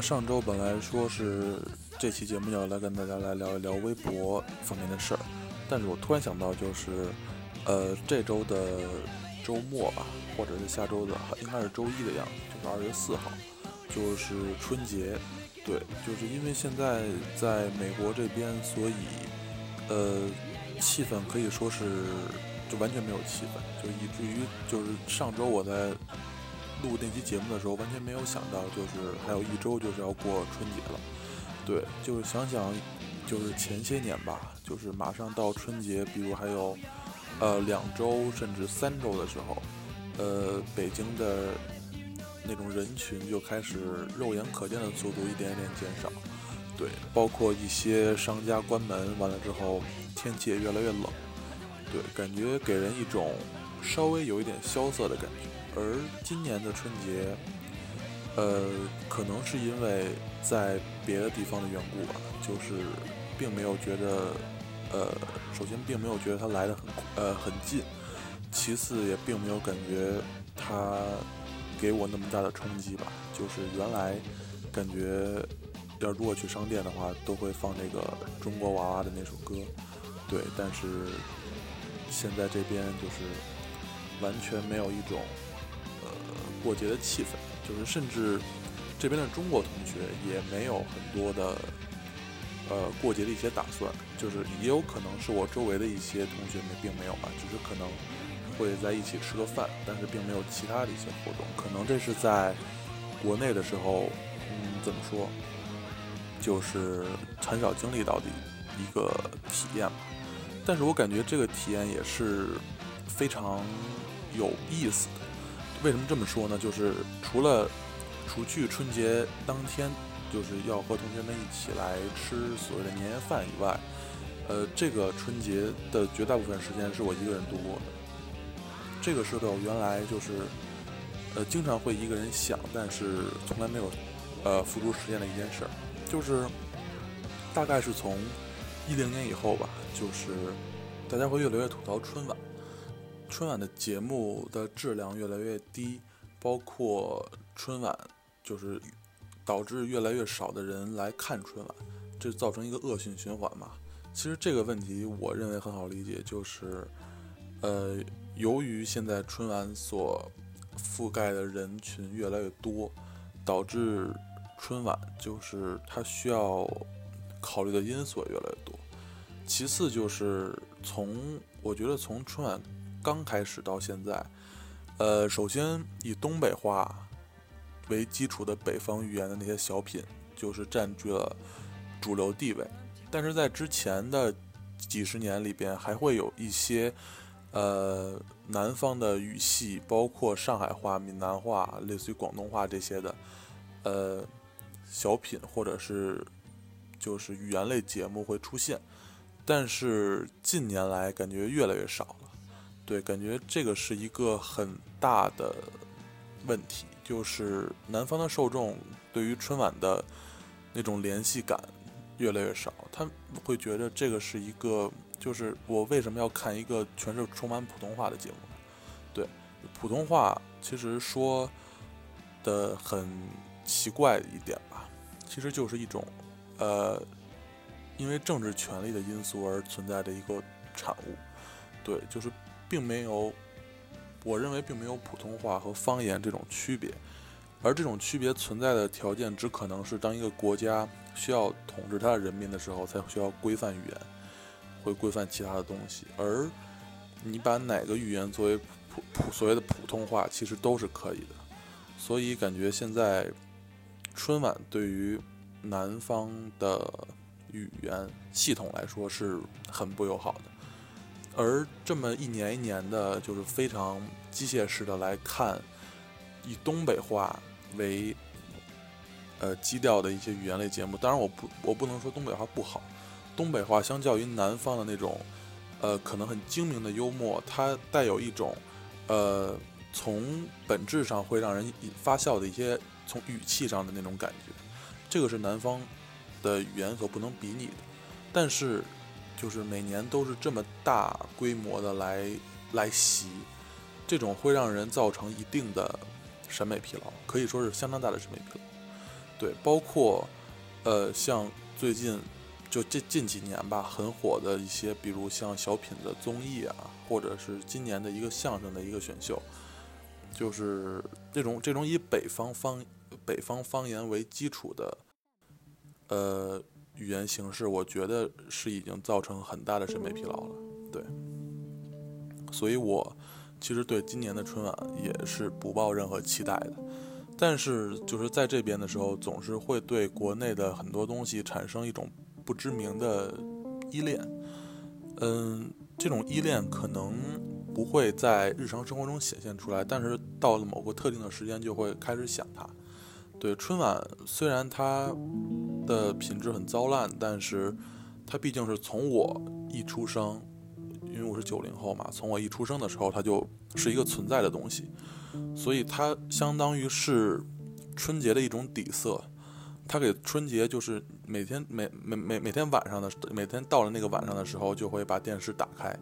上周本来说是这期节目要来跟大家来聊一聊微博方面的事儿，但是我突然想到，就是呃这周的周末吧，或者是下周的，应该是周一的样子，就是二月四号，就是春节。对，就是因为现在在美国这边，所以呃气氛可以说是就完全没有气氛，就以至于就是上周我在。录那期节目的时候，完全没有想到，就是还有一周就是要过春节了。对，就是想想，就是前些年吧，就是马上到春节，比如还有呃两周甚至三周的时候，呃，北京的那种人群就开始肉眼可见的速度一点一点减少。对，包括一些商家关门，完了之后天气也越来越冷。对，感觉给人一种稍微有一点萧瑟的感觉。而今年的春节，呃，可能是因为在别的地方的缘故吧，就是并没有觉得，呃，首先并没有觉得它来的很呃很近，其次也并没有感觉它给我那么大的冲击吧。就是原来感觉要如果去商店的话，都会放那个中国娃娃的那首歌，对，但是现在这边就是完全没有一种。过节的气氛，就是甚至这边的中国同学也没有很多的呃过节的一些打算，就是也有可能是我周围的一些同学们并没有吧，只是可能会在一起吃个饭，但是并没有其他的一些活动。可能这是在国内的时候，嗯，怎么说，就是很少经历到的一个体验吧。但是我感觉这个体验也是非常有意思的。为什么这么说呢？就是除了除去春节当天就是要和同学们一起来吃所谓的年夜饭以外，呃，这个春节的绝大部分时间是我一个人度过的。这个是我原来就是呃经常会一个人想，但是从来没有呃付诸实践的一件事儿。就是大概是从一零年以后吧，就是大家会越来越吐槽春晚。春晚的节目的质量越来越低，包括春晚就是导致越来越少的人来看春晚，这造成一个恶性循环嘛。其实这个问题我认为很好理解，就是呃，由于现在春晚所覆盖的人群越来越多，导致春晚就是它需要考虑的因素也越来越多。其次就是从我觉得从春晚。刚开始到现在，呃，首先以东北话为基础的北方语言的那些小品，就是占据了主流地位。但是在之前的几十年里边，还会有一些呃南方的语系，包括上海话、闽南话，类似于广东话这些的呃小品，或者是就是语言类节目会出现。但是近年来感觉越来越少。对，感觉这个是一个很大的问题，就是南方的受众对于春晚的那种联系感越来越少，他会觉得这个是一个，就是我为什么要看一个全是充满普通话的节目？对，普通话其实说的很奇怪一点吧，其实就是一种呃，因为政治权力的因素而存在的一个产物，对，就是。并没有，我认为并没有普通话和方言这种区别，而这种区别存在的条件，只可能是当一个国家需要统治它的人民的时候，才需要规范语言，会规范其他的东西。而你把哪个语言作为普普所谓的普通话，其实都是可以的。所以感觉现在春晚对于南方的语言系统来说是很不友好的。而这么一年一年的，就是非常机械式的来看，以东北话为呃基调的一些语言类节目。当然，我不我不能说东北话不好，东北话相较于南方的那种呃可能很精明的幽默，它带有一种呃从本质上会让人发笑的一些从语气上的那种感觉，这个是南方的语言所不能比拟的。但是。就是每年都是这么大规模的来来袭，这种会让人造成一定的审美疲劳，可以说是相当大的审美疲劳。对，包括呃，像最近就近近几年吧，很火的一些，比如像小品的综艺啊，或者是今年的一个相声的一个选秀，就是这种这种以北方方北方方言为基础的呃语言形式，我觉得是已经造成很大的审美疲劳了。对，所以我其实对今年的春晚也是不抱任何期待的。但是就是在这边的时候，总是会对国内的很多东西产生一种不知名的依恋。嗯，这种依恋可能不会在日常生活中显现出来，但是到了某个特定的时间就会开始想它。对春晚，虽然它的品质很糟烂，但是它毕竟是从我一出生，因为我是九零后嘛，从我一出生的时候，它就是一个存在的东西。所以它相当于是春节的一种底色，它给春节就是每天每每每每天晚上的每天到了那个晚上的时候，就会把电视打开，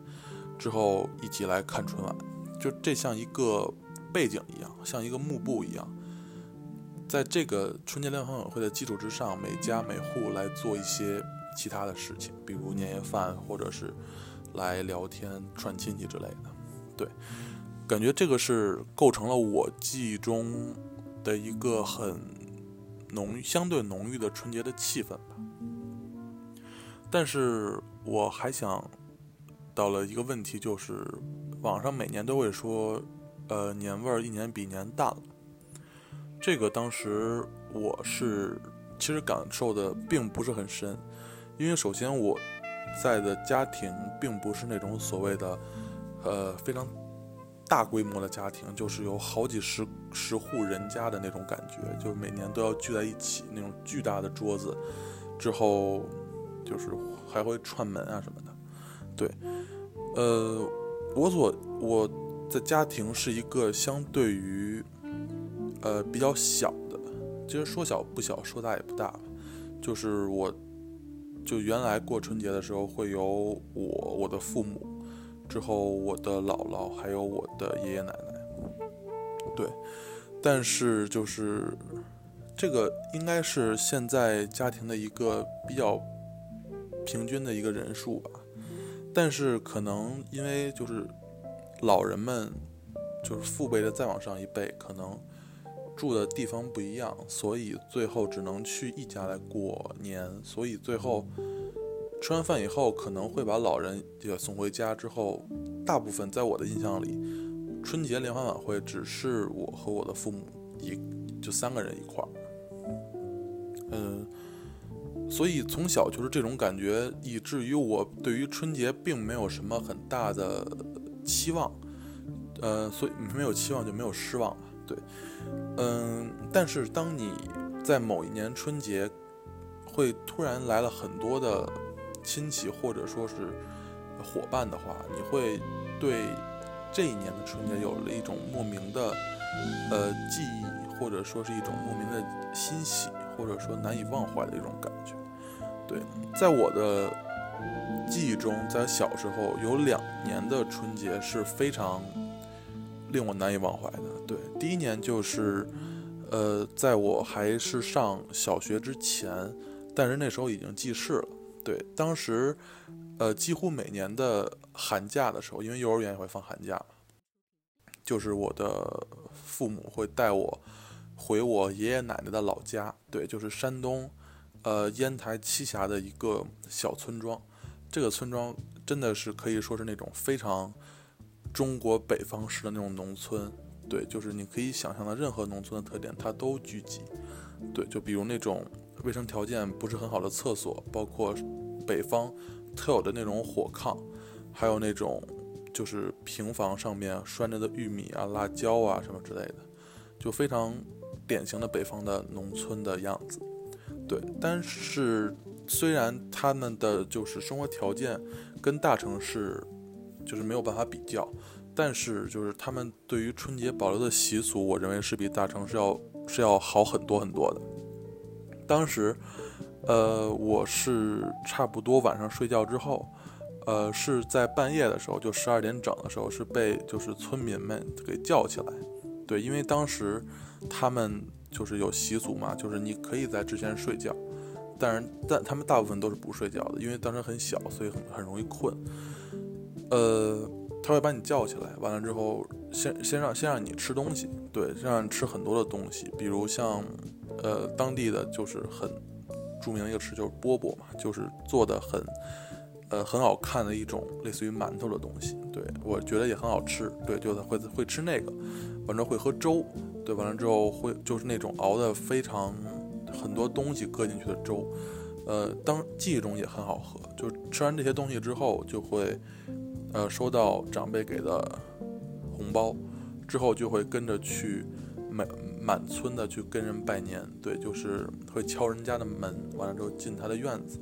之后一起来看春晚，就这像一个背景一样，像一个幕布一样，在这个春节联欢晚会的基础之上，每家每户来做一些其他的事情，比如年夜饭，或者是来聊天串亲戚之类的，对。感觉这个是构成了我记忆中的一个很浓、相对浓郁的春节的气氛吧。但是我还想到了一个问题，就是网上每年都会说，呃，年味儿一年比一年淡了。这个当时我是其实感受的并不是很深，因为首先我在的家庭并不是那种所谓的呃非常。大规模的家庭就是有好几十十户人家的那种感觉，就每年都要聚在一起那种巨大的桌子，之后就是还会串门啊什么的。对，呃，我所我的家庭是一个相对于呃比较小的，其实说小不小，说大也不大。就是我，就原来过春节的时候会有我我的父母。之后，我的姥姥还有我的爷爷奶奶，对，但是就是这个应该是现在家庭的一个比较平均的一个人数吧。但是可能因为就是老人们就是父辈的再往上一辈，可能住的地方不一样，所以最后只能去一家来过年，所以最后。吃完饭以后，可能会把老人也送回家。之后，大部分在我的印象里，春节联欢晚会只是我和我的父母一就三个人一块儿。嗯，所以从小就是这种感觉，以至于我对于春节并没有什么很大的期望。呃，所以没有期望就没有失望。对，嗯，但是当你在某一年春节，会突然来了很多的。亲戚或者说是伙伴的话，你会对这一年的春节有了一种莫名的呃记忆，或者说是一种莫名的欣喜，或者说难以忘怀的一种感觉。对，在我的记忆中，在小时候有两年的春节是非常令我难以忘怀的。第一年就是呃，在我还是上小学之前，但是那时候已经记事了。对，当时，呃，几乎每年的寒假的时候，因为幼儿园也会放寒假，就是我的父母会带我回我爷爷奶奶的老家，对，就是山东，呃，烟台栖霞的一个小村庄。这个村庄真的是可以说是那种非常中国北方式的那种农村，对，就是你可以想象的任何农村的特点，它都聚集。对，就比如那种卫生条件不是很好的厕所，包括。北方特有的那种火炕，还有那种就是平房上面拴着的玉米啊、辣椒啊什么之类的，就非常典型的北方的农村的样子。对，但是虽然他们的就是生活条件跟大城市就是没有办法比较，但是就是他们对于春节保留的习俗，我认为是比大城市要是要好很多很多的。当时。呃，我是差不多晚上睡觉之后，呃，是在半夜的时候，就十二点整的时候，是被就是村民们给叫起来，对，因为当时他们就是有习俗嘛，就是你可以在之前睡觉，但是但他们大部分都是不睡觉的，因为当时很小，所以很很容易困。呃，他会把你叫起来，完了之后先先让先让你吃东西，对，先让你吃很多的东西，比如像呃当地的就是很著名的一个吃就是饽饽嘛，就是做的很。呃，很好看的一种类似于馒头的东西，对我觉得也很好吃。对，就会会吃那个，完了会喝粥，对，完了之后会就是那种熬的非常很多东西搁进去的粥，呃，当记忆中也很好喝。就吃完这些东西之后，就会呃收到长辈给的红包，之后就会跟着去满满村的去跟人拜年，对，就是会敲人家的门，完了之后进他的院子。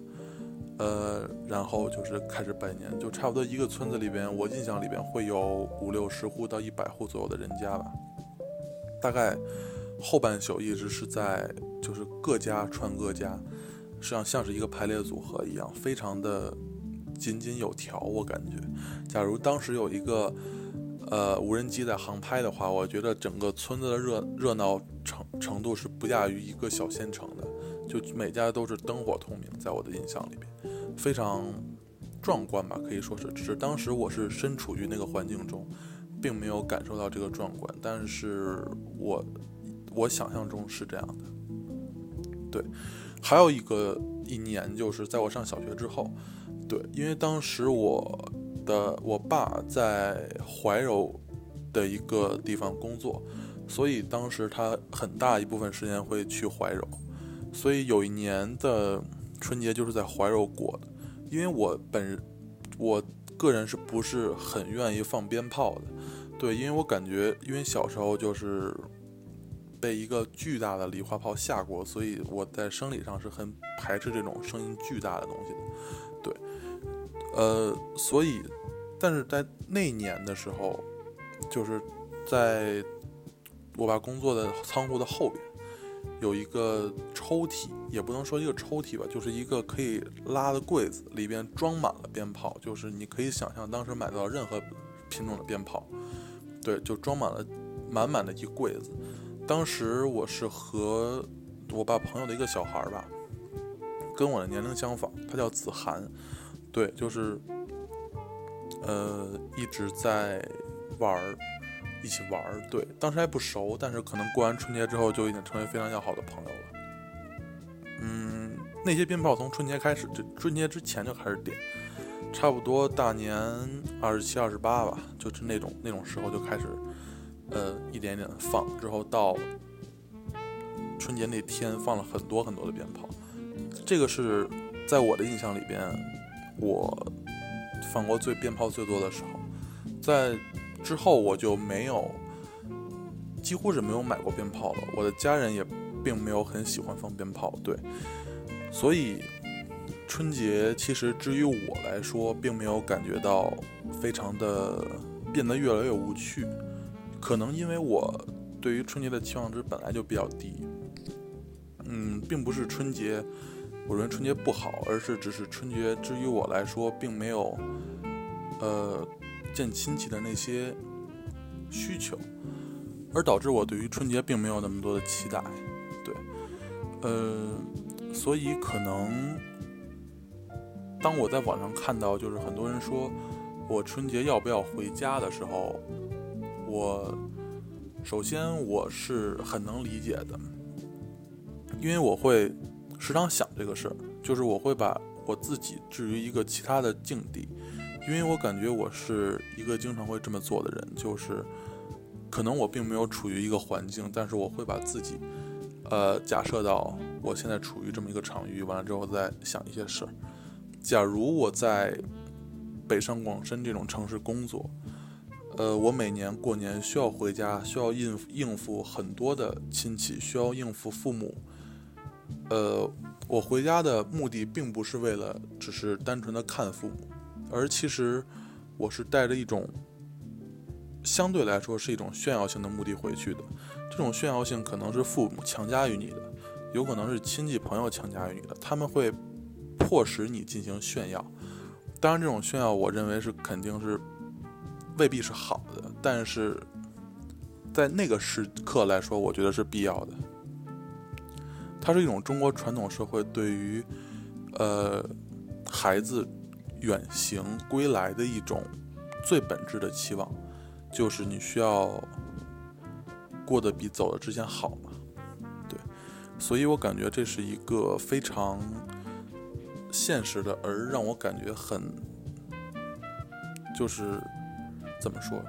呃，然后就是开始拜年，就差不多一个村子里边，我印象里边会有五六十户到一百户左右的人家吧。大概后半宿一直是在，就是各家串各家，实际上像是一个排列组合一样，非常的井井有条。我感觉，假如当时有一个呃无人机在航拍的话，我觉得整个村子的热热闹程程度是不亚于一个小县城的。就每家都是灯火通明，在我的印象里边，非常壮观吧，可以说是。只是当时我是身处于那个环境中，并没有感受到这个壮观。但是我我想象中是这样的。对，还有一个一年就是在我上小学之后，对，因为当时我的我爸在怀柔的一个地方工作，所以当时他很大一部分时间会去怀柔。所以有一年的春节就是在怀柔过的，因为我本我个人是不是很愿意放鞭炮的？对，因为我感觉，因为小时候就是被一个巨大的礼花炮吓过，所以我在生理上是很排斥这种声音巨大的东西的。呃，所以，但是在那年的时候，就是在我爸工作的仓库的后边。有一个抽屉，也不能说一个抽屉吧，就是一个可以拉的柜子，里边装满了鞭炮，就是你可以想象当时买到任何品种的鞭炮，对，就装满了满满的一柜子。当时我是和我爸朋友的一个小孩吧，跟我的年龄相仿，他叫子涵，对，就是呃一直在玩儿。一起玩儿，对，当时还不熟，但是可能过完春节之后就已经成为非常要好的朋友了。嗯，那些鞭炮从春节开始，就春节之前就开始点，差不多大年二十七、二十八吧，就是那种那种时候就开始，呃，一点点的放，之后到春节那天放了很多很多的鞭炮。这个是在我的印象里边，我放过最鞭炮最多的时候，在。之后我就没有，几乎是没有买过鞭炮了。我的家人也并没有很喜欢放鞭炮，对。所以春节其实至于我来说，并没有感觉到非常的变得越来越无趣。可能因为我对于春节的期望值本来就比较低。嗯，并不是春节，我认为春节不好，而是只是春节至于我来说，并没有，呃。见亲戚的那些需求，而导致我对于春节并没有那么多的期待，对，呃，所以可能当我在网上看到就是很多人说我春节要不要回家的时候，我首先我是很能理解的，因为我会时常想这个事儿，就是我会把我自己置于一个其他的境地。因为我感觉我是一个经常会这么做的人，就是可能我并没有处于一个环境，但是我会把自己，呃，假设到我现在处于这么一个场域，完了之后再想一些事儿。假如我在北上广深这种城市工作，呃，我每年过年需要回家，需要应应付很多的亲戚，需要应付父母，呃，我回家的目的并不是为了只是单纯的看父母。而其实，我是带着一种相对来说是一种炫耀性的目的回去的。这种炫耀性可能是父母强加于你的，有可能是亲戚朋友强加于你的。他们会迫使你进行炫耀。当然，这种炫耀，我认为是肯定是未必是好的。但是，在那个时刻来说，我觉得是必要的。它是一种中国传统社会对于，呃，孩子远行归来的一种最本质的期望，就是你需要过得比走了之前好嘛。对，所以我感觉这是一个非常现实的，而让我感觉很，就是怎么说，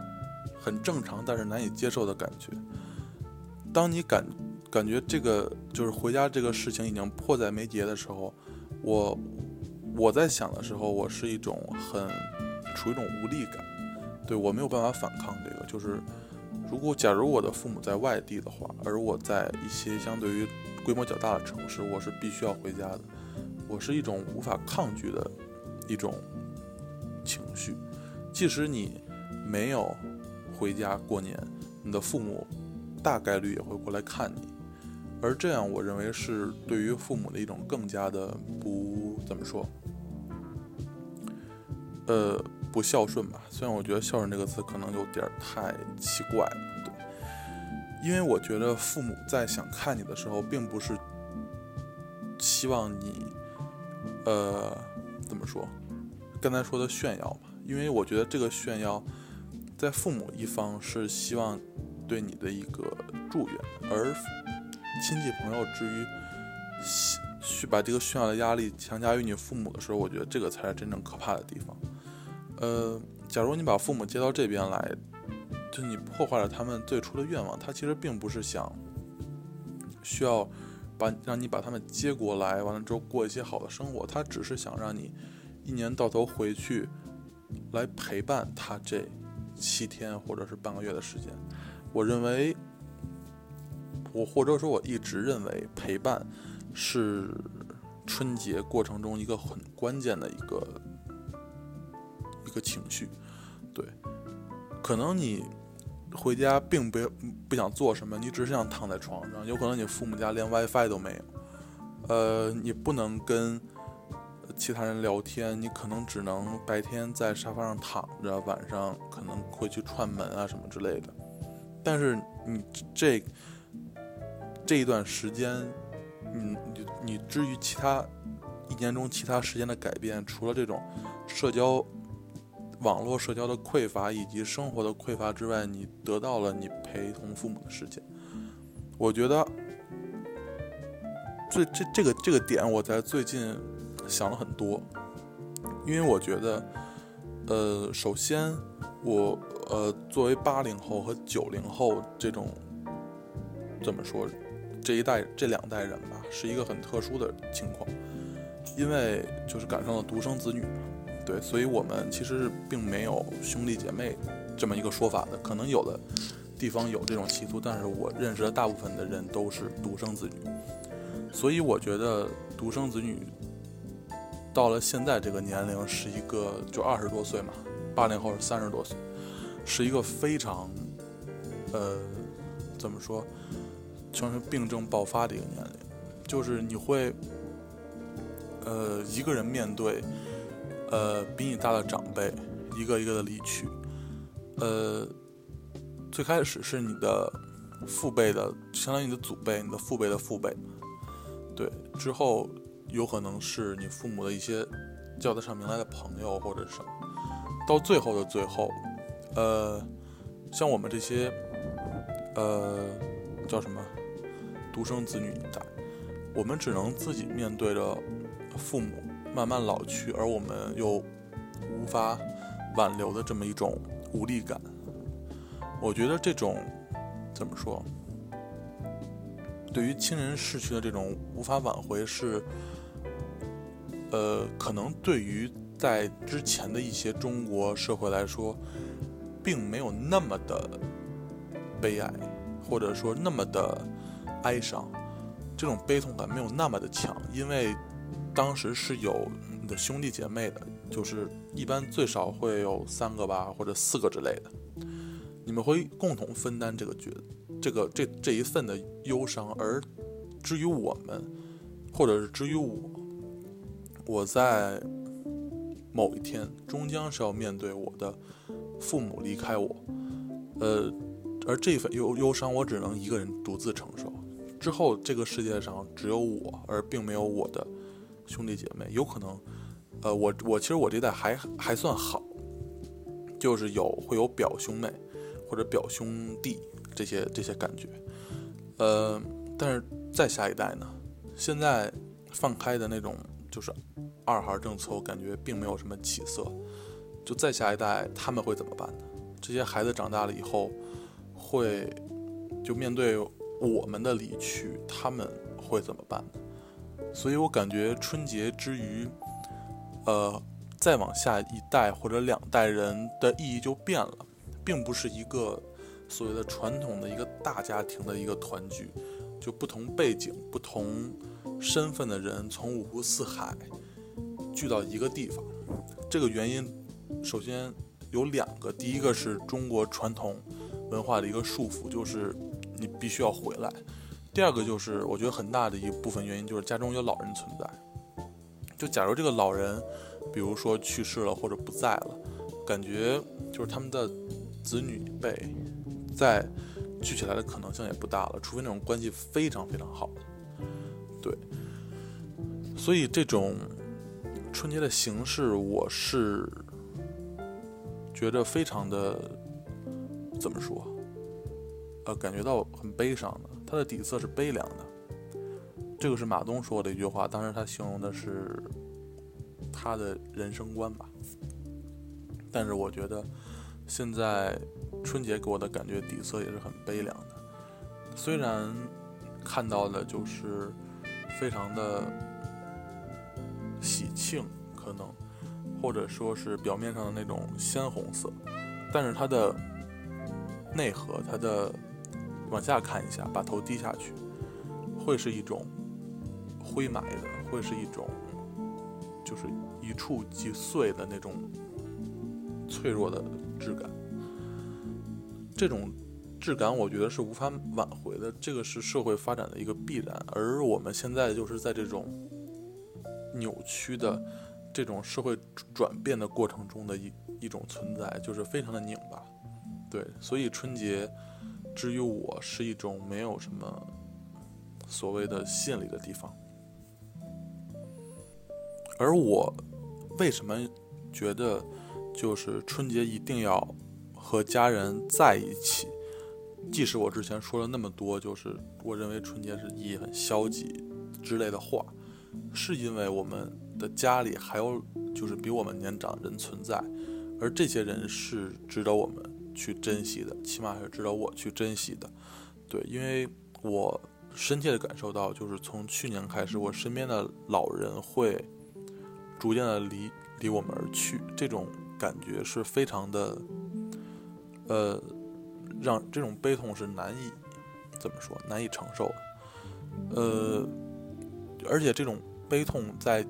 很正常，但是难以接受的感觉。当你感。感觉这个就是回家这个事情已经迫在眉睫的时候，我我在想的时候，我是一种很处于一种无力感，对我没有办法反抗这个。就是如果假如我的父母在外地的话，而我在一些相对于规模较大的城市，我是必须要回家的。我是一种无法抗拒的一种情绪，即使你没有回家过年，你的父母大概率也会过来看你。而这样，我认为是对于父母的一种更加的不怎么说，呃，不孝顺吧。虽然我觉得“孝顺”这个词可能有点太奇怪了，对。因为我觉得父母在想看你的时候，并不是希望你，呃，怎么说？刚才说的炫耀吧。因为我觉得这个炫耀，在父母一方是希望对你的一个祝愿，而。亲戚朋友至于去把这个炫耀的压力强加于你父母的时候，我觉得这个才是真正可怕的地方。呃，假如你把父母接到这边来，就你破坏了他们最初的愿望。他其实并不是想需要把让你把他们接过来，完了之后过一些好的生活。他只是想让你一年到头回去来陪伴他这七天或者是半个月的时间。我认为。我或者说，我一直认为陪伴是春节过程中一个很关键的一个一个情绪。对，可能你回家并不不想做什么，你只是想躺在床上。有可能你父母家连 WiFi 都没有，呃，你不能跟其他人聊天，你可能只能白天在沙发上躺着，晚上可能会去串门啊什么之类的。但是你这。这一段时间，嗯，你你至于其他一年中其他时间的改变，除了这种社交网络社交的匮乏以及生活的匮乏之外，你得到了你陪同父母的时间。我觉得，最这这个这个点，我在最近想了很多，因为我觉得，呃，首先我呃作为八零后和九零后这种怎么说？这一代这两代人吧，是一个很特殊的情况，因为就是赶上了独生子女，对，所以我们其实并没有兄弟姐妹这么一个说法的，可能有的地方有这种习俗，但是我认识的大部分的人都是独生子女，所以我觉得独生子女到了现在这个年龄是一个就二十多岁嘛，八零后是三十多岁，是一个非常呃怎么说？像是病症爆发的一个年龄，就是你会，呃，一个人面对，呃，比你大的长辈，一个一个的离去，呃，最开始是你的父辈的，相当于你的祖辈，你的父辈的父辈，对，之后有可能是你父母的一些叫得上名来的朋友或者什么，到最后的最后，呃，像我们这些，呃，叫什么？独生子女一代，我们只能自己面对着父母慢慢老去，而我们又无法挽留的这么一种无力感。我觉得这种怎么说？对于亲人逝去的这种无法挽回，是呃，可能对于在之前的一些中国社会来说，并没有那么的悲哀，或者说那么的。哀伤，这种悲痛感没有那么的强，因为当时是有你的兄弟姐妹的，就是一般最少会有三个吧，或者四个之类的，你们会共同分担这个角，这个这这一份的忧伤。而至于我们，或者是至于我，我在某一天终将是要面对我的父母离开我，呃。而这份忧忧伤我只能一个人独自承受。之后这个世界上只有我，而并没有我的兄弟姐妹。有可能，呃，我我其实我这代还还算好，就是有会有表兄妹或者表兄弟这些这些感觉。呃，但是再下一代呢？现在放开的那种就是二孩政策，我感觉并没有什么起色。就再下一代他们会怎么办呢？这些孩子长大了以后会就面对。我们的离去，他们会怎么办？所以我感觉春节之余，呃，再往下一代或者两代人的意义就变了，并不是一个所谓的传统的一个大家庭的一个团聚，就不同背景、不同身份的人从五湖四海聚到一个地方。这个原因首先有两个，第一个是中国传统文化的一个束缚，就是。你必须要回来。第二个就是，我觉得很大的一部分原因就是家中有老人存在。就假如这个老人，比如说去世了或者不在了，感觉就是他们的子女辈再聚起来的可能性也不大了，除非那种关系非常非常好。对，所以这种春节的形式，我是觉得非常的怎么说？呃，感觉到很悲伤的，它的底色是悲凉的。这个是马东说的一句话，当时他形容的是他的人生观吧。但是我觉得现在春节给我的感觉底色也是很悲凉的。虽然看到的就是非常的喜庆，可能或者说是表面上的那种鲜红色，但是它的内核，它的。往下看一下，把头低下去，会是一种灰霾的，会是一种就是一触即碎的那种脆弱的质感。这种质感，我觉得是无法挽回的。这个是社会发展的一个必然，而我们现在就是在这种扭曲的这种社会转变的过程中的一一种存在，就是非常的拧巴。对，所以春节。至于我是一种没有什么所谓的吸引力的地方，而我为什么觉得就是春节一定要和家人在一起？即使我之前说了那么多，就是我认为春节是意义很消极之类的话，是因为我们的家里还有就是比我们年长人存在，而这些人是值得我们。去珍惜的，起码是值得我去珍惜的，对，因为我深切的感受到，就是从去年开始，我身边的老人会逐渐的离离我们而去，这种感觉是非常的，呃，让这种悲痛是难以怎么说，难以承受的，呃，而且这种悲痛在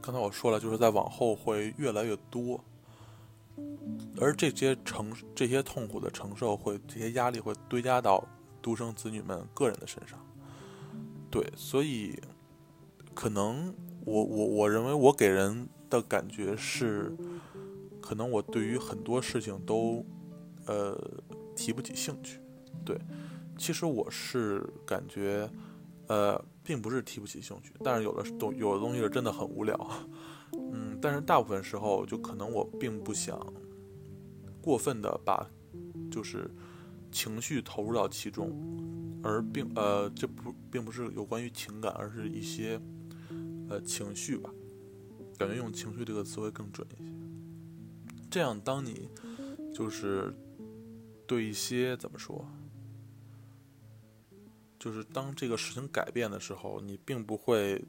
刚才我说了，就是在往后会越来越多。而这些承这些痛苦的承受，会这些压力会堆加到独生子女们个人的身上。对，所以可能我我我认为我给人的感觉是，可能我对于很多事情都呃提不起兴趣。对，其实我是感觉呃并不是提不起兴趣，但是有的东有的东西是真的很无聊。嗯，但是大部分时候就可能我并不想。过分的把，就是情绪投入到其中，而并呃，这不并不是有关于情感，而是一些呃情绪吧，感觉用情绪这个词会更准一些。这样，当你就是对一些怎么说，就是当这个事情改变的时候，你并不会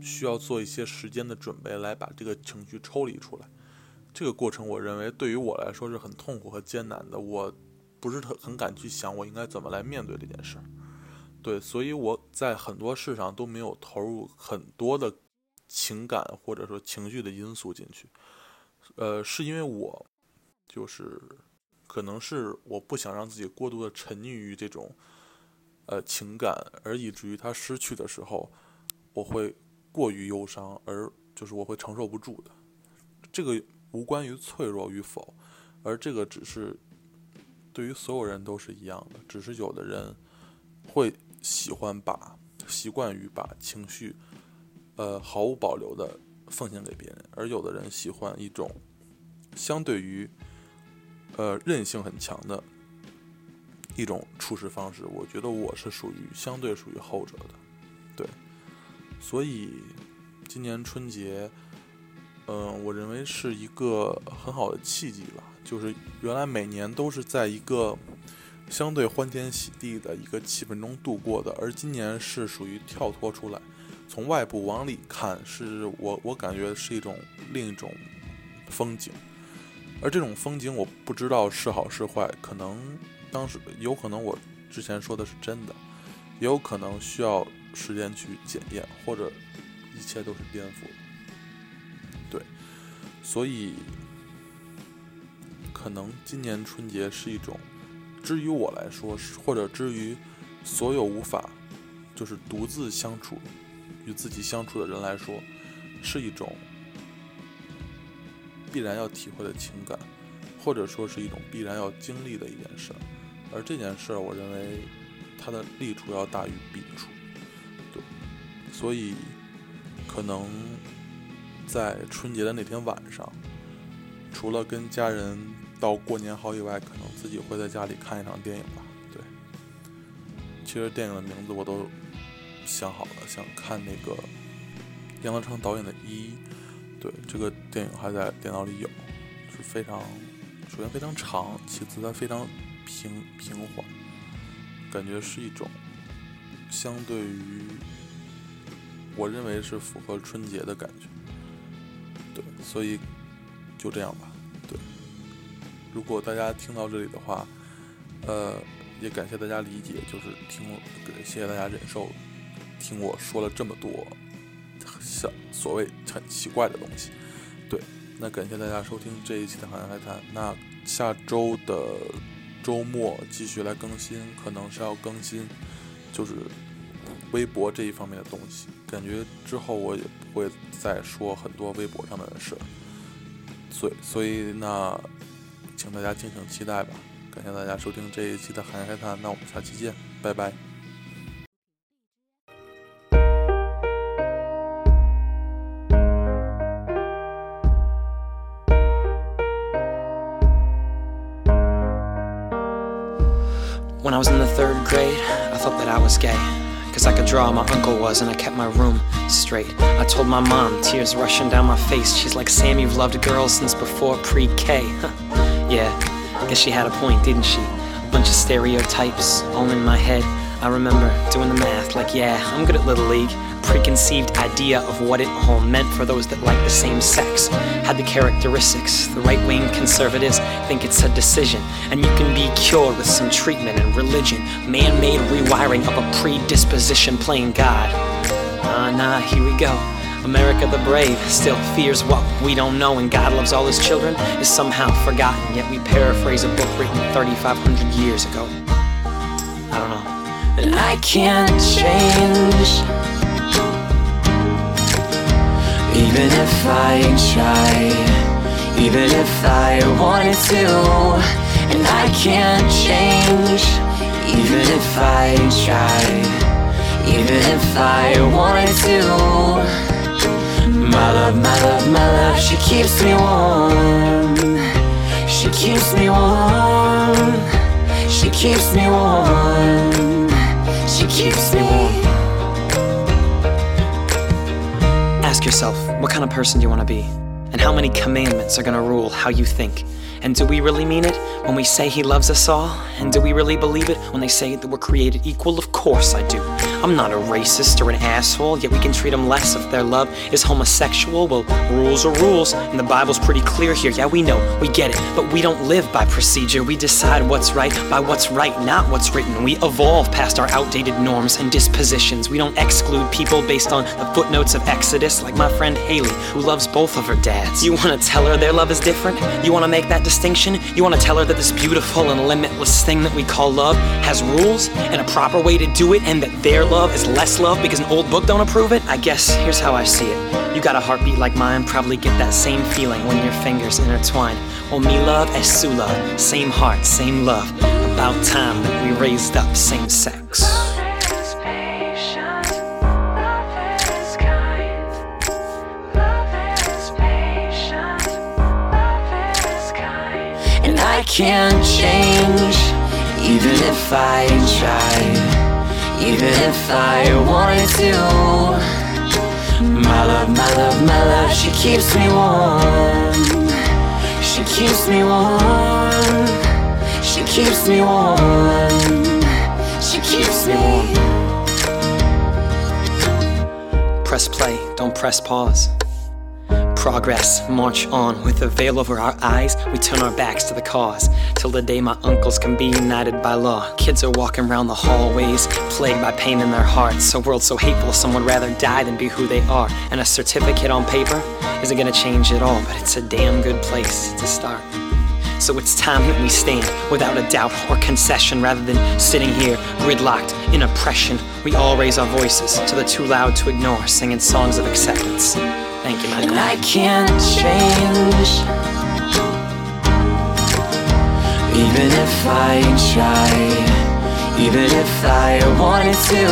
需要做一些时间的准备来把这个情绪抽离出来。这个过程，我认为对于我来说是很痛苦和艰难的。我不是很很敢去想我应该怎么来面对这件事儿。对，所以我在很多事上都没有投入很多的情感或者说情绪的因素进去。呃，是因为我就是可能是我不想让自己过度的沉溺于这种呃情感，而以至于他失去的时候，我会过于忧伤，而就是我会承受不住的。这个。无关于脆弱与否，而这个只是对于所有人都是一样的，只是有的人会喜欢把习惯于把情绪，呃，毫无保留的奉献给别人，而有的人喜欢一种相对于，呃，韧性很强的一种处事方式。我觉得我是属于相对属于后者的，对，所以今年春节。嗯，我认为是一个很好的契机吧。就是原来每年都是在一个相对欢天喜地的一个气氛中度过的，而今年是属于跳脱出来，从外部往里看，是我我感觉是一种另一种风景。而这种风景，我不知道是好是坏，可能当时有可能我之前说的是真的，也有可能需要时间去检验，或者一切都是颠覆。对所以，可能今年春节是一种，至于我来说，或者至于所有无法就是独自相处与自己相处的人来说，是一种必然要体会的情感，或者说是一种必然要经历的一件事。而这件事，我认为它的利处要大于弊处。所以可能。在春节的那天晚上，除了跟家人到过年好以外，可能自己会在家里看一场电影吧。对，其实电影的名字我都想好了，想看那个杨德昌导演的《一》。对，这个电影还在电脑里有，是非常，首先非常长，其次它非常平平缓，感觉是一种相对于我认为是符合春节的感觉。对，所以就这样吧。对，如果大家听到这里的话，呃，也感谢大家理解，就是听，谢谢大家忍受，听我说了这么多像所谓很奇怪的东西。对，那感谢大家收听这一期的《海洋海滩》。那下周的周末继续来更新，可能是要更新，就是微博这一方面的东西。感觉之后我也不会再说很多微博上的事，所以所以那，请大家敬请期待吧。感谢大家收听这一期的海海滩，那我们下期见，拜拜。When I was in the third grade, I thought that I was gay. Cause I could draw, my uncle was, and I kept my room straight. I told my mom, tears rushing down my face. She's like, Sam, you've loved girls since before pre K. yeah, I guess she had a point, didn't she? A bunch of stereotypes all in my head. I remember doing the math, like, yeah, I'm good at Little League preconceived idea of what it all meant for those that like the same sex had the characteristics. The right wing conservatives think it's a decision, and you can be cured with some treatment and religion. Man made rewiring of a predisposition playing God. Ah, uh, nah, here we go. America the brave still fears what we don't know, and God loves all his children is somehow forgotten. Yet we paraphrase a book written 3,500 years ago. I. Can't change even if I try, even if I wanted to, and I can't change. Even if I try, even if I wanted to. My love, my love, my love, she keeps me warm. She keeps me warm. She keeps me warm. Keeps me warm. Ask yourself, what kind of person do you want to be? And how many commandments are going to rule how you think? And do we really mean it when we say He loves us all? And do we really believe it when they say that we're created equal? Of course I do. I'm not a racist or an asshole, yet we can treat them less if their love is homosexual. Well, rules are rules, and the Bible's pretty clear here. Yeah, we know, we get it, but we don't live by procedure. We decide what's right by what's right, not what's written. We evolve past our outdated norms and dispositions. We don't exclude people based on the footnotes of Exodus, like my friend Haley, who loves both of her dads. You wanna tell her their love is different? You wanna make that distinction? You want to tell her that this beautiful and limitless thing that we call love has rules and a proper way to do it, and that their love is less love because an old book don't approve it? I guess here's how I see it. You got a heartbeat like mine, probably get that same feeling when your fingers intertwine. Oh, me love as Sue love, same heart, same love. About time that we raised up same sex. And I can't change, even if I tried, even if I wanted to. My love, my love, my love, she keeps me warm. She keeps me warm. She keeps me warm. She keeps me warm. Press play, don't press pause. Progress, march on. With a veil over our eyes, we turn our backs to the cause. Till the day my uncles can be united by law. Kids are walking around the hallways, plagued by pain in their hearts. A world so hateful, some would rather die than be who they are. And a certificate on paper isn't gonna change it all, but it's a damn good place to start. So it's time that we stand without a doubt or concession rather than sitting here gridlocked in oppression. We all raise our voices to the too loud to ignore, singing songs of acceptance. Thank you, my And. I can't change. Even if I try, even if I wanted to.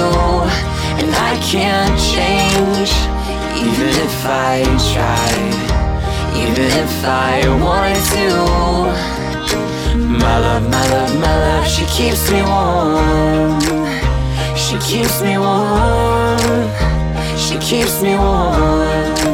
And I can't change. Even if I tried, even if I wanted to. My love, my love, my love, she keeps me warm. She keeps me warm. She keeps me warm.